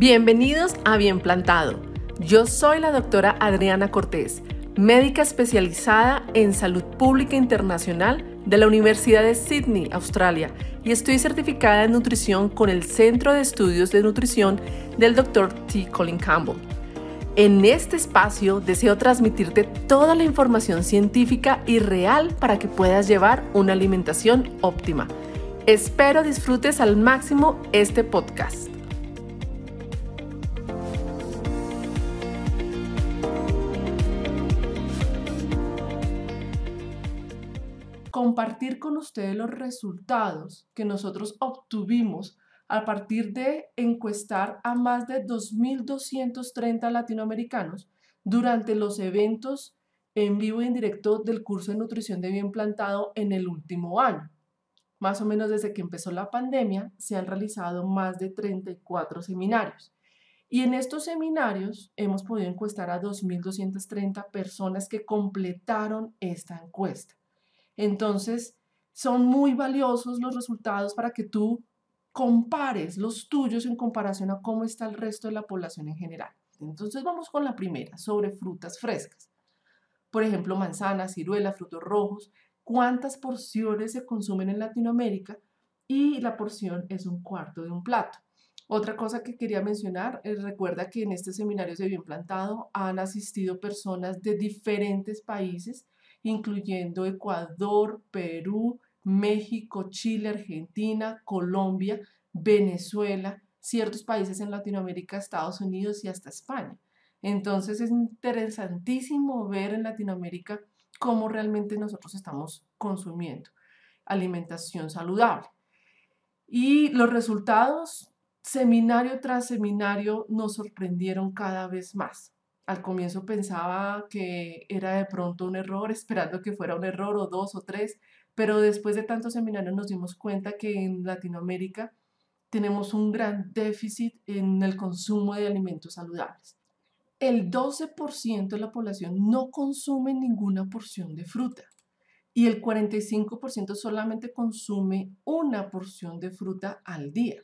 Bienvenidos a Bien Plantado. Yo soy la doctora Adriana Cortés, médica especializada en salud pública internacional de la Universidad de Sydney, Australia, y estoy certificada en nutrición con el Centro de Estudios de Nutrición del Dr. T. Colin Campbell. En este espacio deseo transmitirte toda la información científica y real para que puedas llevar una alimentación óptima. Espero disfrutes al máximo este podcast. Compartir con ustedes los resultados que nosotros obtuvimos a partir de encuestar a más de 2.230 latinoamericanos durante los eventos en vivo y en directo del curso de nutrición de bien plantado en el último año. Más o menos desde que empezó la pandemia se han realizado más de 34 seminarios. Y en estos seminarios hemos podido encuestar a 2.230 personas que completaron esta encuesta. Entonces, son muy valiosos los resultados para que tú compares los tuyos en comparación a cómo está el resto de la población en general. Entonces vamos con la primera, sobre frutas frescas. Por ejemplo, manzanas, ciruelas, frutos rojos. ¿Cuántas porciones se consumen en Latinoamérica? Y la porción es un cuarto de un plato. Otra cosa que quería mencionar, es, recuerda que en este seminario de Bien Plantado han asistido personas de diferentes países, incluyendo Ecuador, Perú, México, Chile, Argentina, Colombia, Venezuela, ciertos países en Latinoamérica, Estados Unidos y hasta España. Entonces es interesantísimo ver en Latinoamérica cómo realmente nosotros estamos consumiendo alimentación saludable. Y los resultados, seminario tras seminario, nos sorprendieron cada vez más. Al comienzo pensaba que era de pronto un error, esperando que fuera un error o dos o tres, pero después de tantos seminarios nos dimos cuenta que en Latinoamérica tenemos un gran déficit en el consumo de alimentos saludables. El 12% de la población no consume ninguna porción de fruta y el 45% solamente consume una porción de fruta al día.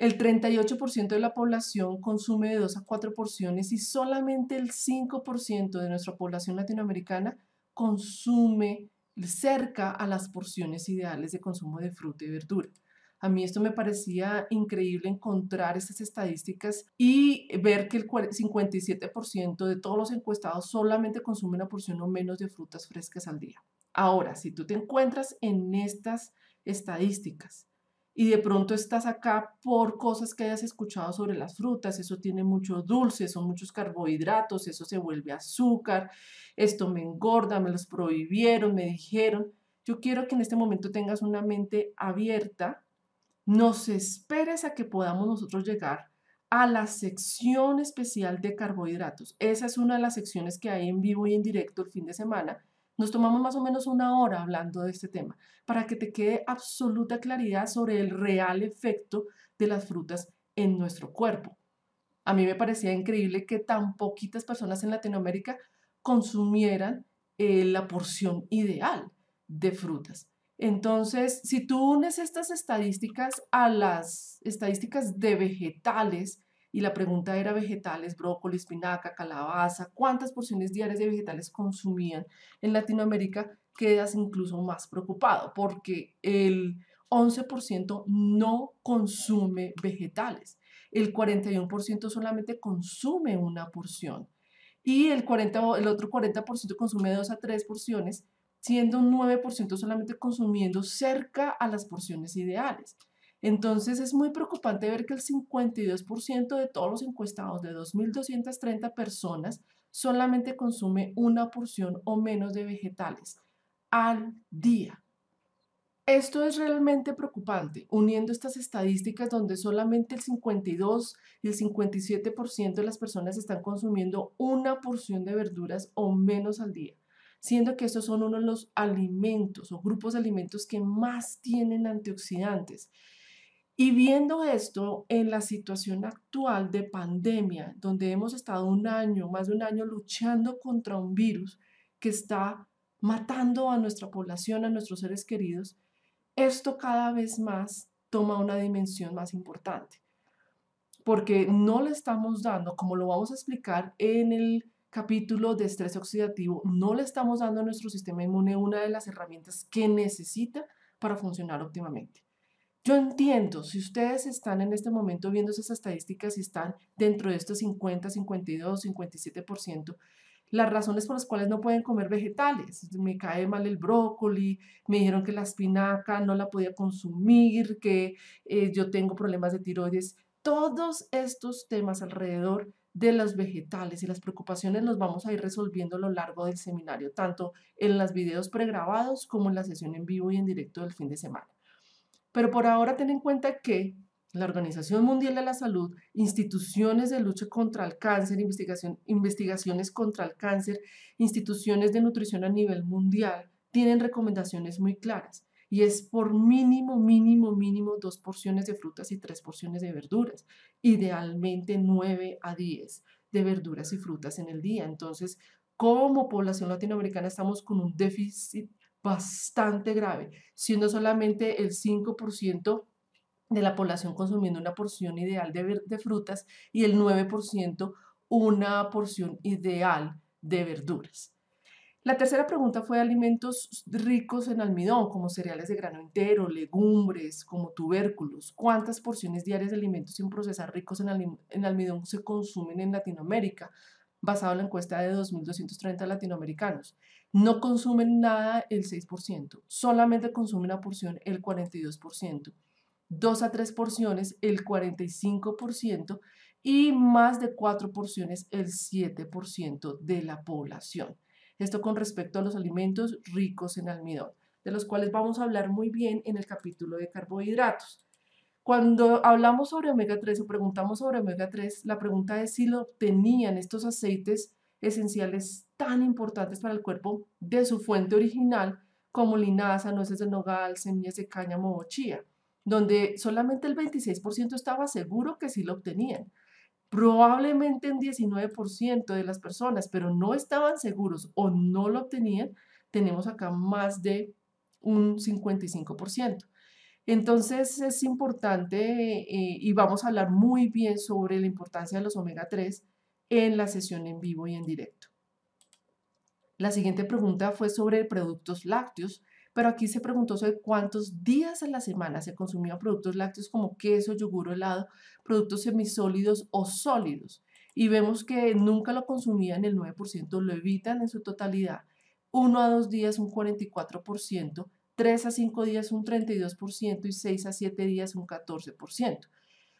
El 38% de la población consume de 2 a 4 porciones y solamente el 5% de nuestra población latinoamericana consume cerca a las porciones ideales de consumo de fruta y verdura. A mí esto me parecía increíble encontrar estas estadísticas y ver que el 57% de todos los encuestados solamente consumen una porción o menos de frutas frescas al día. Ahora, si tú te encuentras en estas estadísticas y de pronto estás acá por cosas que hayas escuchado sobre las frutas, eso tiene mucho dulce, son muchos carbohidratos, eso se vuelve azúcar, esto me engorda, me los prohibieron, me dijeron. Yo quiero que en este momento tengas una mente abierta, nos esperes a que podamos nosotros llegar a la sección especial de carbohidratos. Esa es una de las secciones que hay en vivo y en directo el fin de semana nos tomamos más o menos una hora hablando de este tema para que te quede absoluta claridad sobre el real efecto de las frutas en nuestro cuerpo. A mí me parecía increíble que tan poquitas personas en Latinoamérica consumieran eh, la porción ideal de frutas. Entonces, si tú unes estas estadísticas a las estadísticas de vegetales, y la pregunta era vegetales, brócoli, espinaca, calabaza, cuántas porciones diarias de vegetales consumían en Latinoamérica, quedas incluso más preocupado porque el 11% no consume vegetales, el 41% solamente consume una porción y el, 40, el otro 40% consume dos a tres porciones, siendo un 9% solamente consumiendo cerca a las porciones ideales. Entonces es muy preocupante ver que el 52% de todos los encuestados de 2.230 personas solamente consume una porción o menos de vegetales al día. Esto es realmente preocupante, uniendo estas estadísticas donde solamente el 52 y el 57% de las personas están consumiendo una porción de verduras o menos al día, siendo que estos son uno de los alimentos o grupos de alimentos que más tienen antioxidantes y viendo esto en la situación actual de pandemia, donde hemos estado un año, más de un año luchando contra un virus que está matando a nuestra población, a nuestros seres queridos, esto cada vez más toma una dimensión más importante. porque no le estamos dando, como lo vamos a explicar en el capítulo de estrés oxidativo, no le estamos dando a nuestro sistema inmune una de las herramientas que necesita para funcionar óptimamente. Yo entiendo, si ustedes están en este momento viendo esas estadísticas y están dentro de estos 50, 52, 57%, las razones por las cuales no pueden comer vegetales. Me cae mal el brócoli, me dijeron que la espinaca no la podía consumir, que eh, yo tengo problemas de tiroides. Todos estos temas alrededor de los vegetales y las preocupaciones los vamos a ir resolviendo a lo largo del seminario, tanto en los videos pregrabados como en la sesión en vivo y en directo del fin de semana. Pero por ahora ten en cuenta que la Organización Mundial de la Salud, instituciones de lucha contra el cáncer, investigaciones contra el cáncer, instituciones de nutrición a nivel mundial, tienen recomendaciones muy claras. Y es por mínimo, mínimo, mínimo dos porciones de frutas y tres porciones de verduras. Idealmente nueve a diez de verduras y frutas en el día. Entonces, como población latinoamericana estamos con un déficit bastante grave, siendo solamente el 5% de la población consumiendo una porción ideal de, frutas y el 9% una porción ideal de verduras. La tercera pregunta fue alimentos ricos en almidón, como cereales de grano entero, legumbres, como tubérculos. ¿Cuántas porciones diarias de alimentos sin procesar ricos en almidón se consumen en Latinoamérica? Basado en la encuesta de 2.230 latinoamericanos. No consumen nada el 6%, solamente consumen una porción el 42% dos a tres porciones el 45% y más de cuatro porciones el 7% de la población. Esto con respecto a los alimentos ricos en almidón, de los cuales vamos a hablar muy bien en el capítulo de carbohidratos. Cuando hablamos sobre omega 3 o preguntamos sobre omega 3, la pregunta es si lo obtenían estos aceites esenciales tan importantes para el cuerpo de su fuente original como linaza, nueces de nogal, semillas de cáñamo o chía donde solamente el 26% estaba seguro que sí lo obtenían. Probablemente en 19% de las personas, pero no estaban seguros o no lo obtenían, tenemos acá más de un 55%. Entonces es importante eh, y vamos a hablar muy bien sobre la importancia de los omega 3 en la sesión en vivo y en directo. La siguiente pregunta fue sobre productos lácteos pero aquí se preguntó sobre cuántos días a la semana se consumían productos lácteos como queso, yogur o helado, productos semisólidos o sólidos. Y vemos que nunca lo consumían el 9%, lo evitan en su totalidad. Uno a dos días un 44%, tres a cinco días un 32% y seis a siete días un 14%.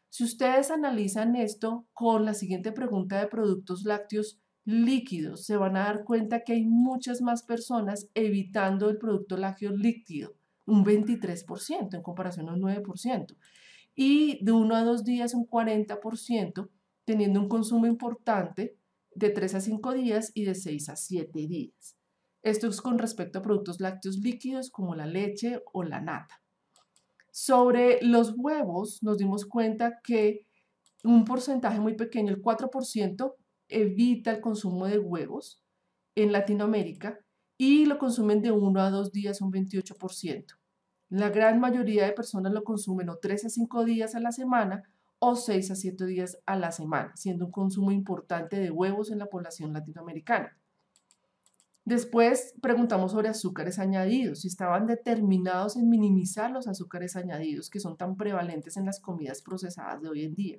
Si ustedes analizan esto con la siguiente pregunta de productos lácteos líquidos, se van a dar cuenta que hay muchas más personas evitando el producto lácteo líquido, un 23% en comparación a un 9%, y de uno a dos días un 40%, teniendo un consumo importante de 3 a 5 días y de 6 a 7 días. Esto es con respecto a productos lácteos líquidos como la leche o la nata. Sobre los huevos nos dimos cuenta que un porcentaje muy pequeño, el 4%, evita el consumo de huevos en Latinoamérica y lo consumen de uno a dos días un 28%. La gran mayoría de personas lo consumen o 3 a 5 días a la semana o 6 a 7 días a la semana, siendo un consumo importante de huevos en la población latinoamericana. Después preguntamos sobre azúcares añadidos, si estaban determinados en minimizar los azúcares añadidos que son tan prevalentes en las comidas procesadas de hoy en día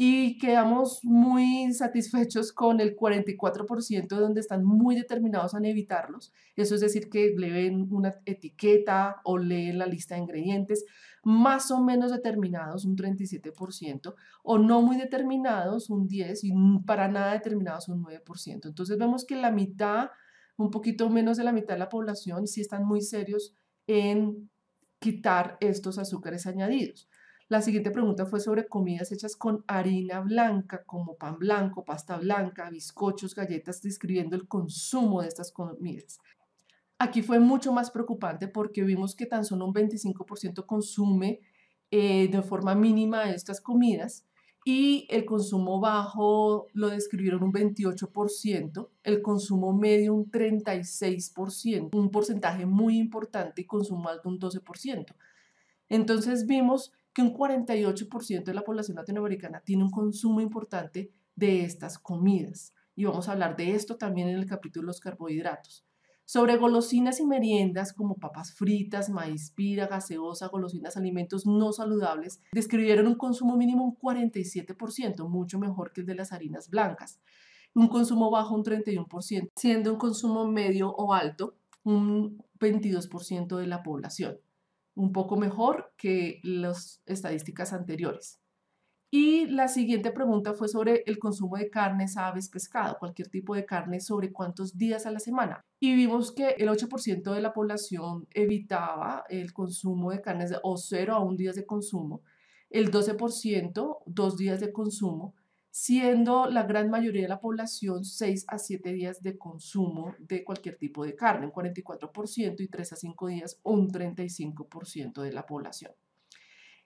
y quedamos muy satisfechos con el 44% donde están muy determinados en evitarlos. Eso es decir, que leen una etiqueta o leen la lista de ingredientes, más o menos determinados un 37%, o no muy determinados un 10% y para nada determinados un 9%. Entonces vemos que la mitad, un poquito menos de la mitad de la población, sí están muy serios en quitar estos azúcares añadidos. La siguiente pregunta fue sobre comidas hechas con harina blanca, como pan blanco, pasta blanca, bizcochos, galletas, describiendo el consumo de estas comidas. Aquí fue mucho más preocupante porque vimos que tan solo un 25% consume eh, de forma mínima estas comidas y el consumo bajo lo describieron un 28%, el consumo medio un 36%, un porcentaje muy importante y consumo alto un 12%. Entonces vimos que un 48% de la población latinoamericana tiene un consumo importante de estas comidas. Y vamos a hablar de esto también en el capítulo de los carbohidratos. Sobre golosinas y meriendas como papas fritas, maíz pira, gaseosa, golosinas, alimentos no saludables, describieron un consumo mínimo un 47%, mucho mejor que el de las harinas blancas. Un consumo bajo un 31%, siendo un consumo medio o alto un 22% de la población, un poco mejor que las estadísticas anteriores. Y la siguiente pregunta fue sobre el consumo de carnes, aves, pescado, cualquier tipo de carne, sobre cuántos días a la semana. Y vimos que el 8% de la población evitaba el consumo de carnes o 0 a 1 días de consumo, el 12% dos días de consumo, siendo la gran mayoría de la población 6 a 7 días de consumo de cualquier tipo de carne, un 44% y 3 a 5 días un 35% de la población.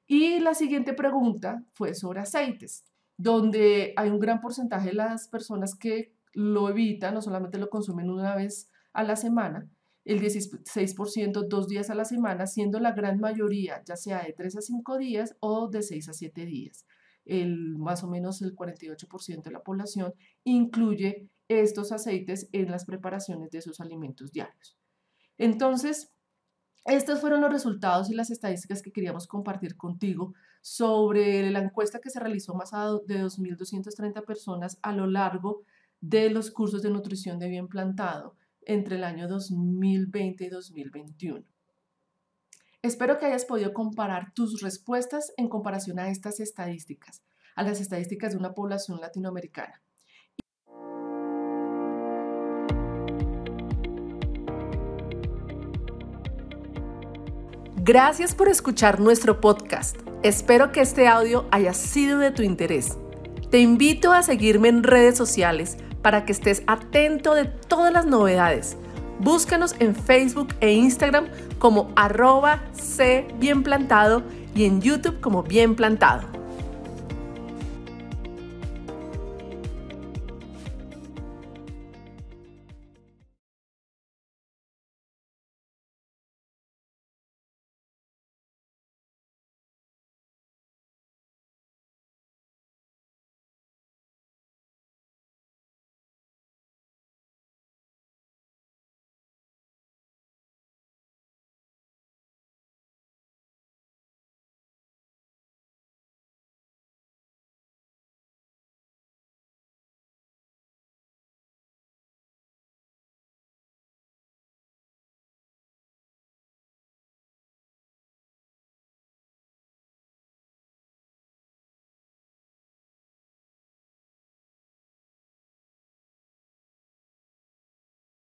Y la siguiente pregunta fue sobre aceites, donde hay un gran porcentaje de las personas que lo evitan, no solamente lo consumen una vez a la semana, el 16% dos días a la semana, siendo la gran mayoría ya sea de 3 a 5 días o de 6 a 7 días. El, más o menos el 48% de la población incluye estos aceites en las preparaciones de sus alimentos diarios. Entonces, estos fueron los resultados y las estadísticas que queríamos compartir contigo sobre la encuesta que se realizó más de 2.230 personas a lo largo de los cursos de nutrición de bien plantado entre el año 2020 y 2021. Espero que hayas podido comparar tus respuestas en comparación a estas estadísticas, a las estadísticas de una población latinoamericana. Gracias por escuchar nuestro podcast. Espero que este audio haya sido de tu interés. Te invito a seguirme en redes sociales para que estés atento de todas las novedades. Búscanos en Facebook e Instagram como arroba C bien plantado y en YouTube como bien plantado.